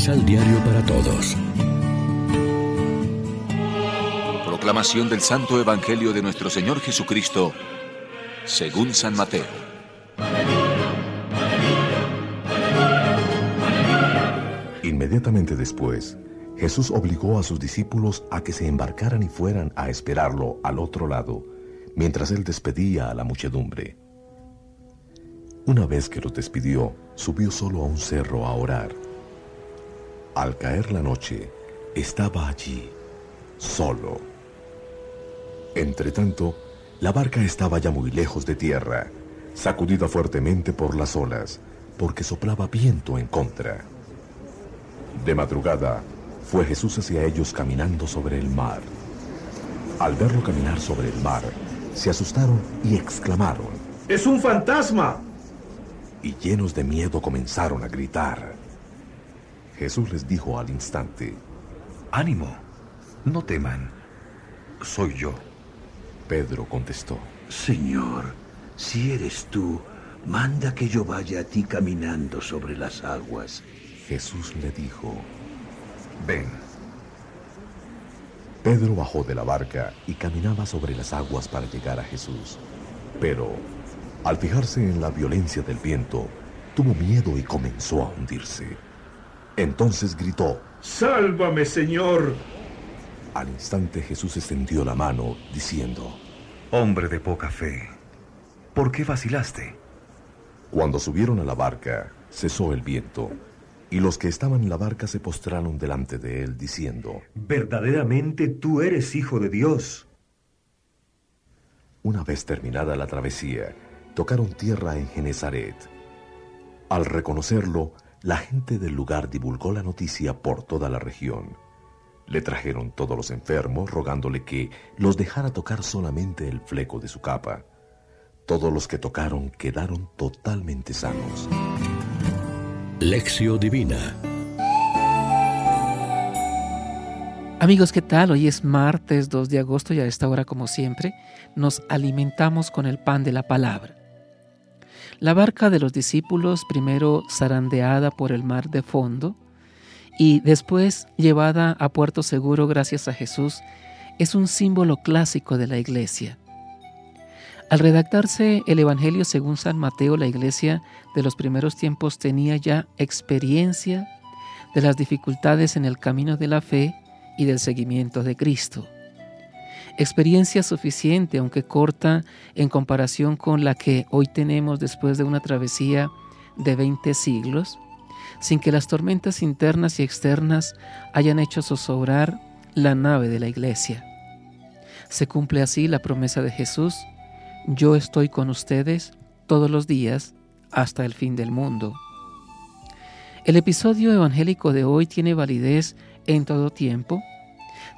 Misal Diario para Todos. Proclamación del Santo Evangelio de nuestro Señor Jesucristo, según San Mateo. Inmediatamente después, Jesús obligó a sus discípulos a que se embarcaran y fueran a esperarlo al otro lado, mientras él despedía a la muchedumbre. Una vez que los despidió, subió solo a un cerro a orar. Al caer la noche, estaba allí, solo. Entretanto, la barca estaba ya muy lejos de tierra, sacudida fuertemente por las olas, porque soplaba viento en contra. De madrugada, fue Jesús hacia ellos caminando sobre el mar. Al verlo caminar sobre el mar, se asustaron y exclamaron, ¡Es un fantasma! y llenos de miedo comenzaron a gritar. Jesús les dijo al instante, Ánimo, no teman, soy yo. Pedro contestó, Señor, si eres tú, manda que yo vaya a ti caminando sobre las aguas. Jesús le dijo, Ven. Pedro bajó de la barca y caminaba sobre las aguas para llegar a Jesús. Pero, al fijarse en la violencia del viento, tuvo miedo y comenzó a hundirse. Entonces gritó, ¡Sálvame, Señor! Al instante Jesús extendió la mano, diciendo, Hombre de poca fe, ¿por qué vacilaste? Cuando subieron a la barca, cesó el viento, y los que estaban en la barca se postraron delante de él, diciendo, Verdaderamente tú eres hijo de Dios. Una vez terminada la travesía, tocaron tierra en Genezaret. Al reconocerlo, la gente del lugar divulgó la noticia por toda la región. Le trajeron todos los enfermos, rogándole que los dejara tocar solamente el fleco de su capa. Todos los que tocaron quedaron totalmente sanos. Lección Divina Amigos, ¿qué tal? Hoy es martes 2 de agosto y a esta hora, como siempre, nos alimentamos con el pan de la palabra. La barca de los discípulos, primero zarandeada por el mar de fondo y después llevada a puerto seguro gracias a Jesús, es un símbolo clásico de la iglesia. Al redactarse el Evangelio según San Mateo, la iglesia de los primeros tiempos tenía ya experiencia de las dificultades en el camino de la fe y del seguimiento de Cristo. Experiencia suficiente, aunque corta, en comparación con la que hoy tenemos después de una travesía de 20 siglos, sin que las tormentas internas y externas hayan hecho zozobrar la nave de la iglesia. Se cumple así la promesa de Jesús, yo estoy con ustedes todos los días hasta el fin del mundo. El episodio evangélico de hoy tiene validez en todo tiempo,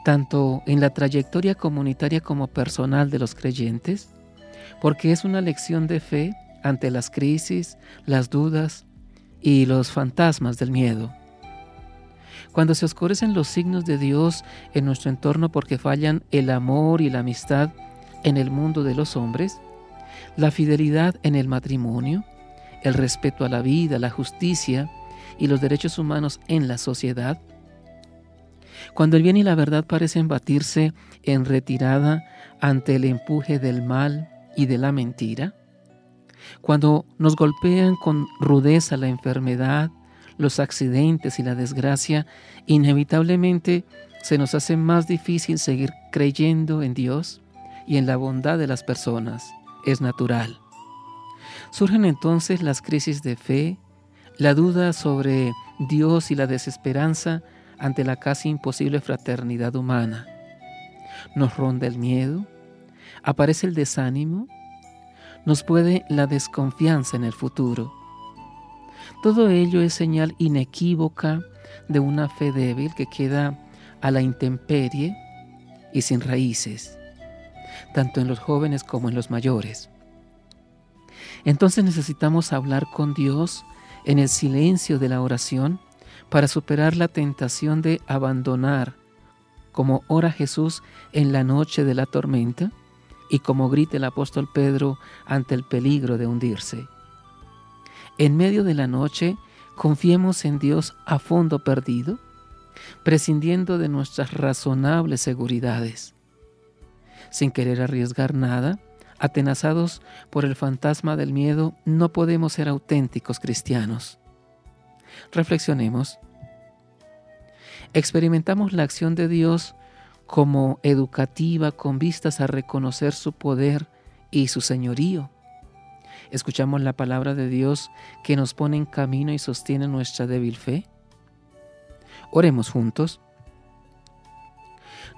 tanto en la trayectoria comunitaria como personal de los creyentes, porque es una lección de fe ante las crisis, las dudas y los fantasmas del miedo. Cuando se oscurecen los signos de Dios en nuestro entorno porque fallan el amor y la amistad en el mundo de los hombres, la fidelidad en el matrimonio, el respeto a la vida, la justicia y los derechos humanos en la sociedad, cuando el bien y la verdad parecen batirse en retirada ante el empuje del mal y de la mentira, cuando nos golpean con rudeza la enfermedad, los accidentes y la desgracia, inevitablemente se nos hace más difícil seguir creyendo en Dios y en la bondad de las personas. Es natural. Surgen entonces las crisis de fe, la duda sobre Dios y la desesperanza ante la casi imposible fraternidad humana. Nos ronda el miedo, aparece el desánimo, nos puede la desconfianza en el futuro. Todo ello es señal inequívoca de una fe débil que queda a la intemperie y sin raíces, tanto en los jóvenes como en los mayores. Entonces necesitamos hablar con Dios en el silencio de la oración para superar la tentación de abandonar, como ora Jesús en la noche de la tormenta y como grita el apóstol Pedro ante el peligro de hundirse. En medio de la noche, Confiemos en Dios a fondo perdido, prescindiendo de nuestras razonables seguridades. Sin querer arriesgar nada, atenazados por el fantasma del miedo, no podemos ser auténticos cristianos. Reflexionemos. Experimentamos la acción de Dios como educativa con vistas a reconocer su poder y su señorío. Escuchamos la palabra de Dios que nos pone en camino y sostiene nuestra débil fe. Oremos juntos.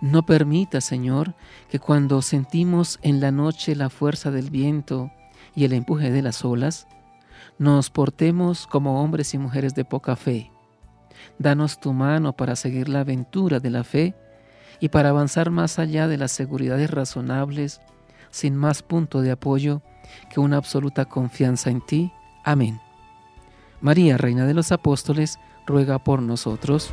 No permita, Señor, que cuando sentimos en la noche la fuerza del viento y el empuje de las olas, nos portemos como hombres y mujeres de poca fe. Danos tu mano para seguir la aventura de la fe y para avanzar más allá de las seguridades razonables, sin más punto de apoyo que una absoluta confianza en ti. Amén. María, Reina de los Apóstoles, ruega por nosotros.